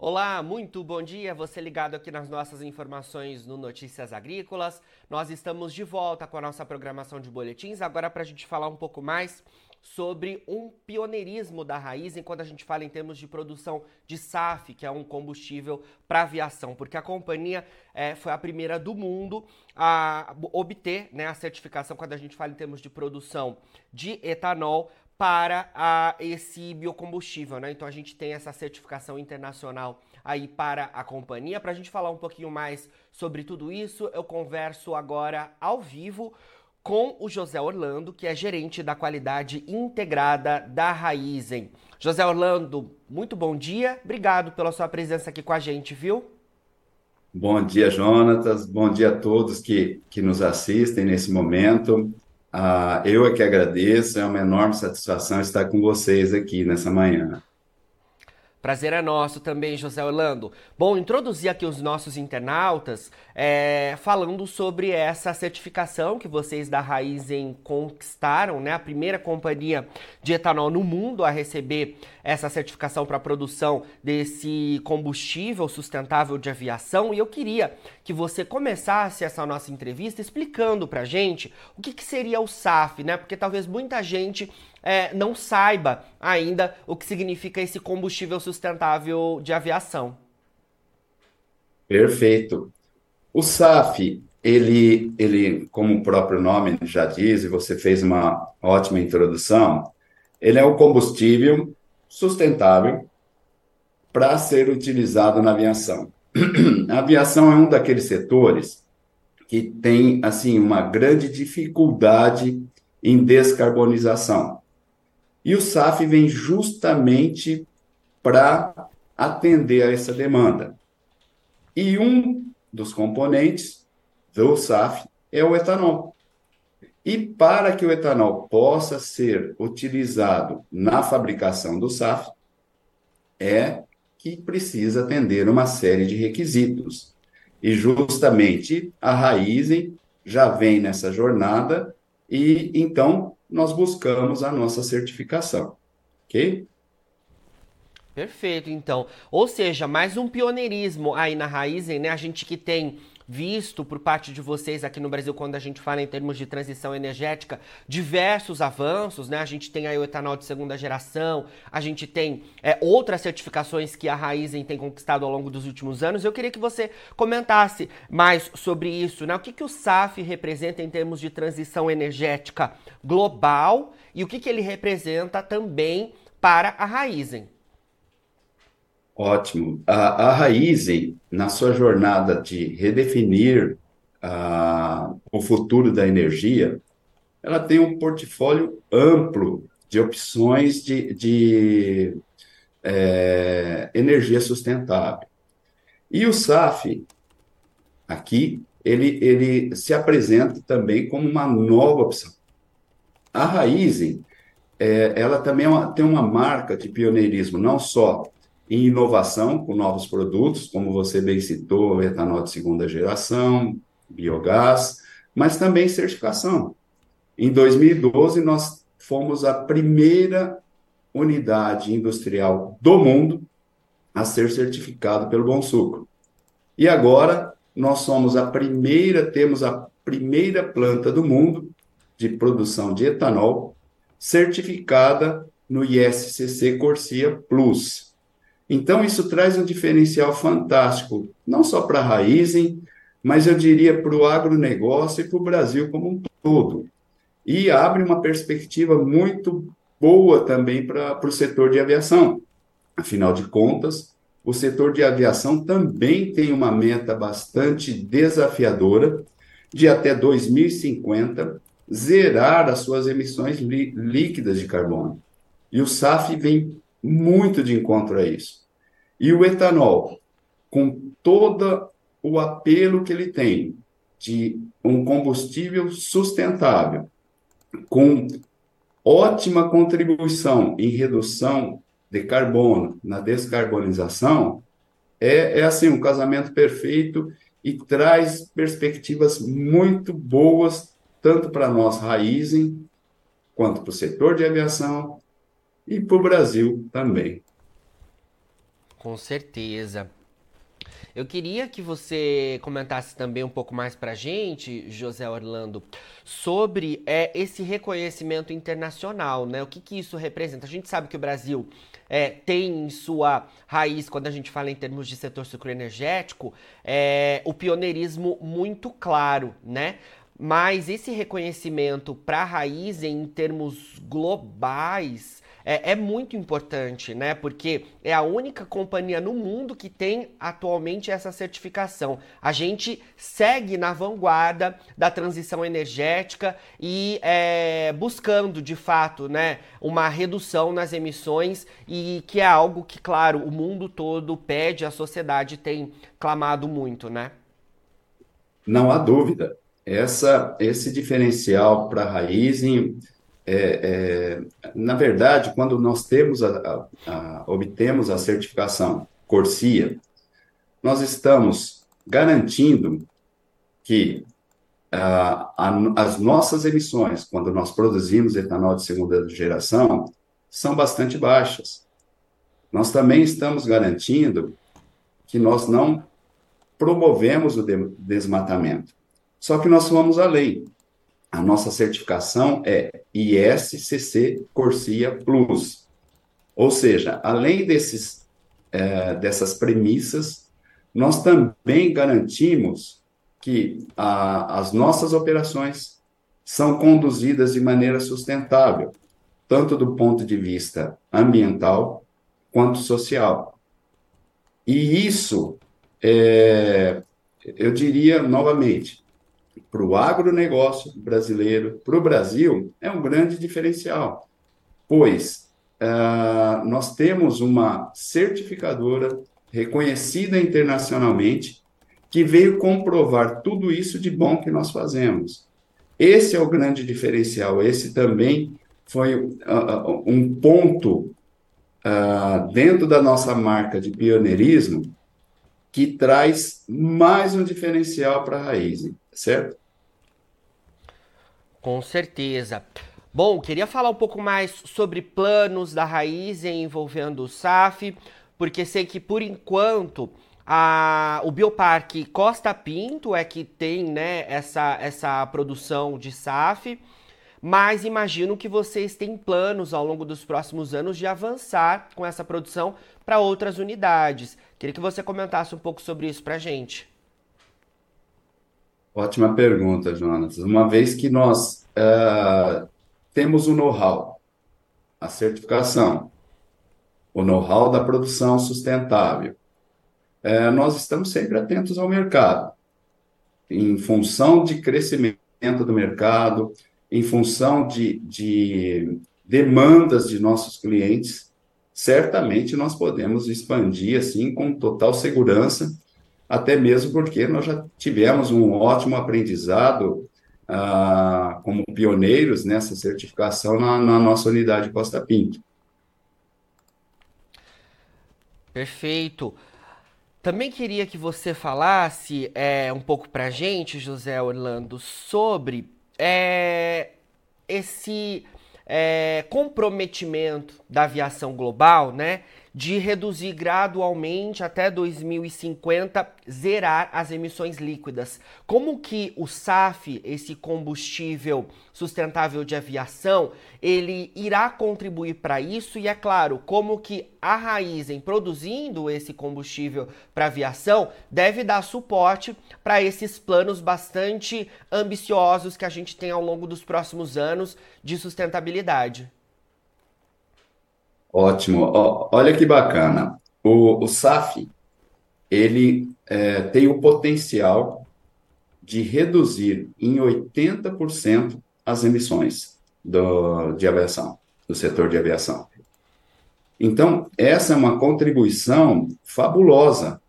Olá, muito bom dia. Você ligado aqui nas nossas informações no Notícias Agrícolas. Nós estamos de volta com a nossa programação de boletins, agora para a gente falar um pouco mais sobre um pioneirismo da raiz enquanto a gente fala em termos de produção de SAF, que é um combustível para aviação, porque a companhia é, foi a primeira do mundo a obter né, a certificação quando a gente fala em termos de produção de etanol para a, esse biocombustível, né? Então a gente tem essa certificação internacional aí para a companhia. Para a gente falar um pouquinho mais sobre tudo isso, eu converso agora ao vivo com o José Orlando, que é gerente da qualidade integrada da Raizen. José Orlando, muito bom dia. Obrigado pela sua presença aqui com a gente, viu? Bom dia, Jonatas. Bom dia a todos que, que nos assistem nesse momento. Ah, eu é que agradeço, é uma enorme satisfação estar com vocês aqui nessa manhã. Prazer é nosso também, José Orlando. Bom, introduzir aqui os nossos internautas é, falando sobre essa certificação que vocês da Raizen conquistaram, né? A primeira companhia de etanol no mundo a receber essa certificação para a produção desse combustível sustentável de aviação. E eu queria que você começasse essa nossa entrevista explicando para gente o que, que seria o SAF, né? Porque talvez muita gente é, não saiba ainda o que significa esse combustível sustentável de aviação. Perfeito. O SAF, ele, ele, como o próprio nome já diz, e você fez uma ótima introdução, ele é um combustível sustentável para ser utilizado na aviação. A aviação é um daqueles setores que tem assim uma grande dificuldade em descarbonização. E o SAF vem justamente para atender a essa demanda. E um dos componentes do SAF é o etanol. E para que o etanol possa ser utilizado na fabricação do SAF, é que precisa atender uma série de requisitos. E justamente a Raizen já vem nessa jornada e então nós buscamos a nossa certificação, ok? Perfeito, então. Ou seja, mais um pioneirismo aí na Raizen, né? A gente que tem visto por parte de vocês aqui no Brasil, quando a gente fala em termos de transição energética, diversos avanços, né? A gente tem aí o etanol de segunda geração, a gente tem é, outras certificações que a Raizen tem conquistado ao longo dos últimos anos. Eu queria que você comentasse mais sobre isso, né? O que, que o SAF representa em termos de transição energética global e o que, que ele representa também para a Raizen. Ótimo. A, a Raizen, na sua jornada de redefinir a, o futuro da energia, ela tem um portfólio amplo de opções de, de é, energia sustentável. E o SAF, aqui, ele, ele se apresenta também como uma nova opção. A Raizen, é, ela também é uma, tem uma marca de pioneirismo, não só em inovação com novos produtos, como você bem citou, etanol de segunda geração, biogás, mas também certificação. Em 2012, nós fomos a primeira unidade industrial do mundo a ser certificado pelo Bom Sucro. E agora nós somos a primeira, temos a primeira planta do mundo de produção de etanol certificada no ISCC Corsia Plus, então, isso traz um diferencial fantástico, não só para a Raizen, mas eu diria para o agronegócio e para o Brasil como um todo. E abre uma perspectiva muito boa também para o setor de aviação. Afinal de contas, o setor de aviação também tem uma meta bastante desafiadora de até 2050 zerar as suas emissões líquidas de carbono. E o SAF vem muito de encontro a isso. E o etanol, com todo o apelo que ele tem de um combustível sustentável, com ótima contribuição em redução de carbono, na descarbonização, é, é assim um casamento perfeito e traz perspectivas muito boas tanto para nós Raizen quanto para o setor de aviação e para o Brasil também. Com certeza. Eu queria que você comentasse também um pouco mais para gente, José Orlando, sobre é, esse reconhecimento internacional, né? O que, que isso representa? A gente sabe que o Brasil é, tem em sua raiz, quando a gente fala em termos de setor sucroenergético, é, o pioneirismo muito claro, né? Mas esse reconhecimento para a raiz em termos globais é, é, muito importante, né? Porque é a única companhia no mundo que tem atualmente essa certificação. A gente segue na vanguarda da transição energética e é, buscando, de fato, né, uma redução nas emissões e que é algo que, claro, o mundo todo pede, a sociedade tem clamado muito, né? Não há dúvida. Essa, esse diferencial para a raiz em é, é, na verdade, quando nós temos a, a, a, obtemos a certificação Corsia, nós estamos garantindo que as nossas emissões, quando nós produzimos etanol de segunda geração, são bastante baixas. Nós também estamos garantindo que nós não promovemos o desmatamento. Só que nós vamos além a nossa certificação é ISCC Corsia Plus. Ou seja, além desses, é, dessas premissas, nós também garantimos que a, as nossas operações são conduzidas de maneira sustentável, tanto do ponto de vista ambiental quanto social. E isso, é, eu diria novamente, para o agronegócio brasileiro, para o Brasil, é um grande diferencial, pois uh, nós temos uma certificadora reconhecida internacionalmente que veio comprovar tudo isso de bom que nós fazemos. Esse é o grande diferencial. Esse também foi uh, um ponto uh, dentro da nossa marca de pioneirismo que traz mais um diferencial para a raiz certo? Com certeza. Bom, queria falar um pouco mais sobre planos da raiz envolvendo o SAF, porque sei que por enquanto a, o Bioparque Costa Pinto é que tem né, essa, essa produção de SAF, mas imagino que vocês têm planos ao longo dos próximos anos de avançar com essa produção para outras unidades. Queria que você comentasse um pouco sobre isso para a gente. Ótima pergunta, Jonas. Uma vez que nós uh, temos o know-how, a certificação, o know-how da produção sustentável, uh, nós estamos sempre atentos ao mercado, em função de crescimento do mercado, em função de, de demandas de nossos clientes, certamente nós podemos expandir assim com total segurança até mesmo porque nós já tivemos um ótimo aprendizado ah, como pioneiros nessa certificação na, na, nossa unidade Costa Pinto. Perfeito. Também queria que você falasse é, um pouco para gente, José Orlando, sobre é, esse é, comprometimento da aviação global, né? De reduzir gradualmente até 2050 zerar as emissões líquidas. Como que o SAF, esse combustível sustentável de aviação, ele irá contribuir para isso e é claro, como que a Raizen produzindo esse combustível para aviação deve dar suporte para esses planos bastante ambiciosos que a gente tem ao longo dos próximos anos de sustentabilidade. Ótimo. olha que bacana. O, o SAF, ele é, tem o potencial de reduzir em 80% as emissões do, de aviação, do setor de aviação. Então, essa é uma contribuição fabulosa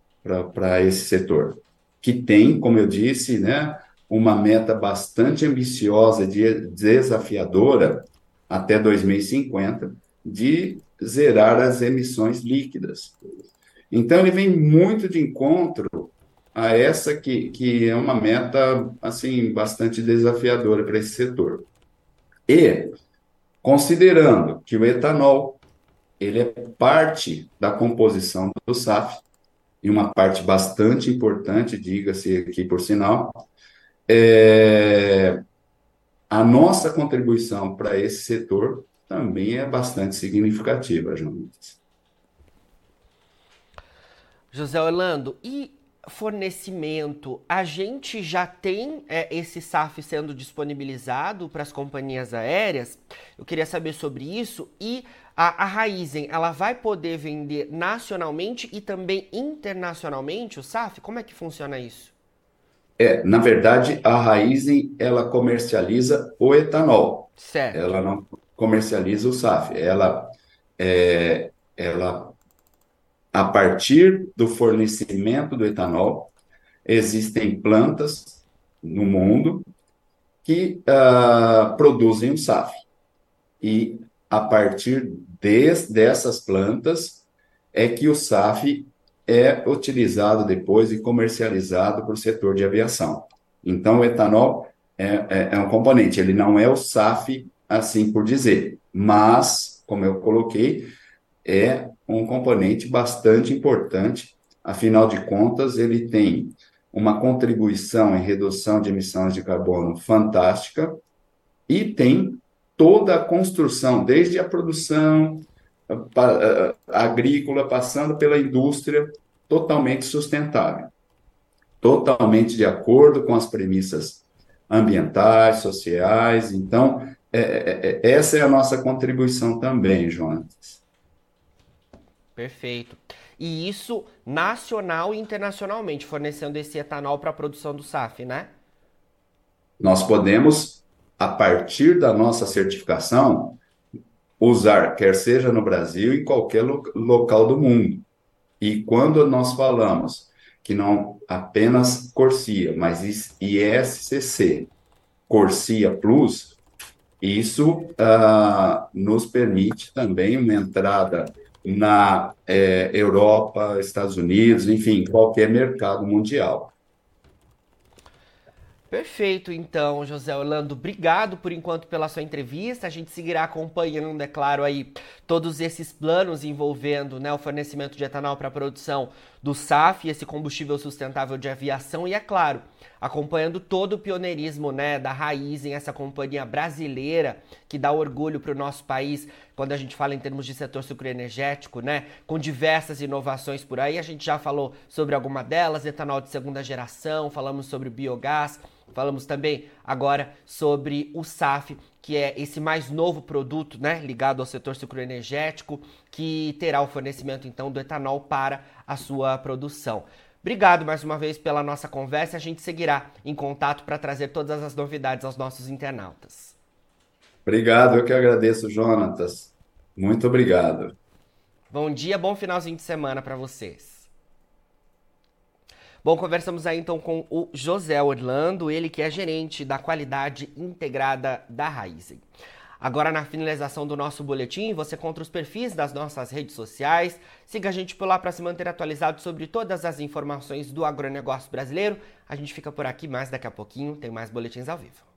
para esse setor, que tem, como eu disse, né, uma meta bastante ambiciosa, de, desafiadora, até 2050, de zerar as emissões líquidas. Então, ele vem muito de encontro a essa que, que é uma meta, assim, bastante desafiadora para esse setor. E, considerando que o etanol ele é parte da composição do SAF, e uma parte bastante importante, diga-se aqui por sinal, é, a nossa contribuição para esse setor também é bastante significativa, Jonas. José Orlando, e fornecimento, a gente já tem é, esse SAF sendo disponibilizado para as companhias aéreas? Eu queria saber sobre isso. E a, a Raizen, ela vai poder vender nacionalmente e também internacionalmente o SAF? Como é que funciona isso? É, na verdade, a Raizen, ela comercializa o etanol. Certo. Ela não comercializa o SAF. Ela, é, ela a partir do fornecimento do etanol, existem plantas no mundo que uh, produzem o SAF. E a partir de, dessas plantas é que o SAF é utilizado depois e comercializado para o setor de aviação. Então, o etanol é, é, é um componente, ele não é o SAF, assim por dizer, mas, como eu coloquei, é um componente bastante importante, afinal de contas, ele tem uma contribuição em redução de emissões de carbono fantástica e tem toda a construção, desde a produção agrícola, passando pela indústria, totalmente sustentável, totalmente de acordo com as premissas ambientais, sociais. Então, é, é, é essa é a nossa contribuição também, Jonas. Perfeito. E isso nacional e internacionalmente, fornecendo esse etanol para a produção do SAF, né? Nós podemos, a partir da nossa certificação, usar, quer seja no Brasil e qualquer lo local do mundo. E quando nós falamos que não apenas Corsia, mas ISCC, Corsia Plus, isso uh, nos permite também uma entrada na é, Europa, Estados Unidos, enfim, qualquer mercado mundial. Perfeito, então, José Orlando. Obrigado por enquanto pela sua entrevista. A gente seguirá acompanhando, é claro, aí todos esses planos envolvendo né, o fornecimento de etanol para a produção do SAF, esse combustível sustentável de aviação, e é claro, acompanhando todo o pioneirismo né, da raiz em essa companhia brasileira que dá orgulho para o nosso país quando a gente fala em termos de setor sucroenergético, né? Com diversas inovações por aí. A gente já falou sobre alguma delas, etanol de segunda geração, falamos sobre biogás, falamos também agora sobre o SAF, que é esse mais novo produto, né, ligado ao setor sucroenergético, que terá o fornecimento então do etanol para a sua produção. Obrigado mais uma vez pela nossa conversa. A gente seguirá em contato para trazer todas as novidades aos nossos internautas. Obrigado, eu que agradeço, Jonatas. Muito obrigado. Bom dia, bom finalzinho de semana para vocês. Bom, conversamos aí então com o José Orlando, ele que é gerente da qualidade integrada da Raizen. Agora, na finalização do nosso boletim, você encontra os perfis das nossas redes sociais. Siga a gente por lá para se manter atualizado sobre todas as informações do agronegócio brasileiro. A gente fica por aqui, mas daqui a pouquinho tem mais boletins ao vivo.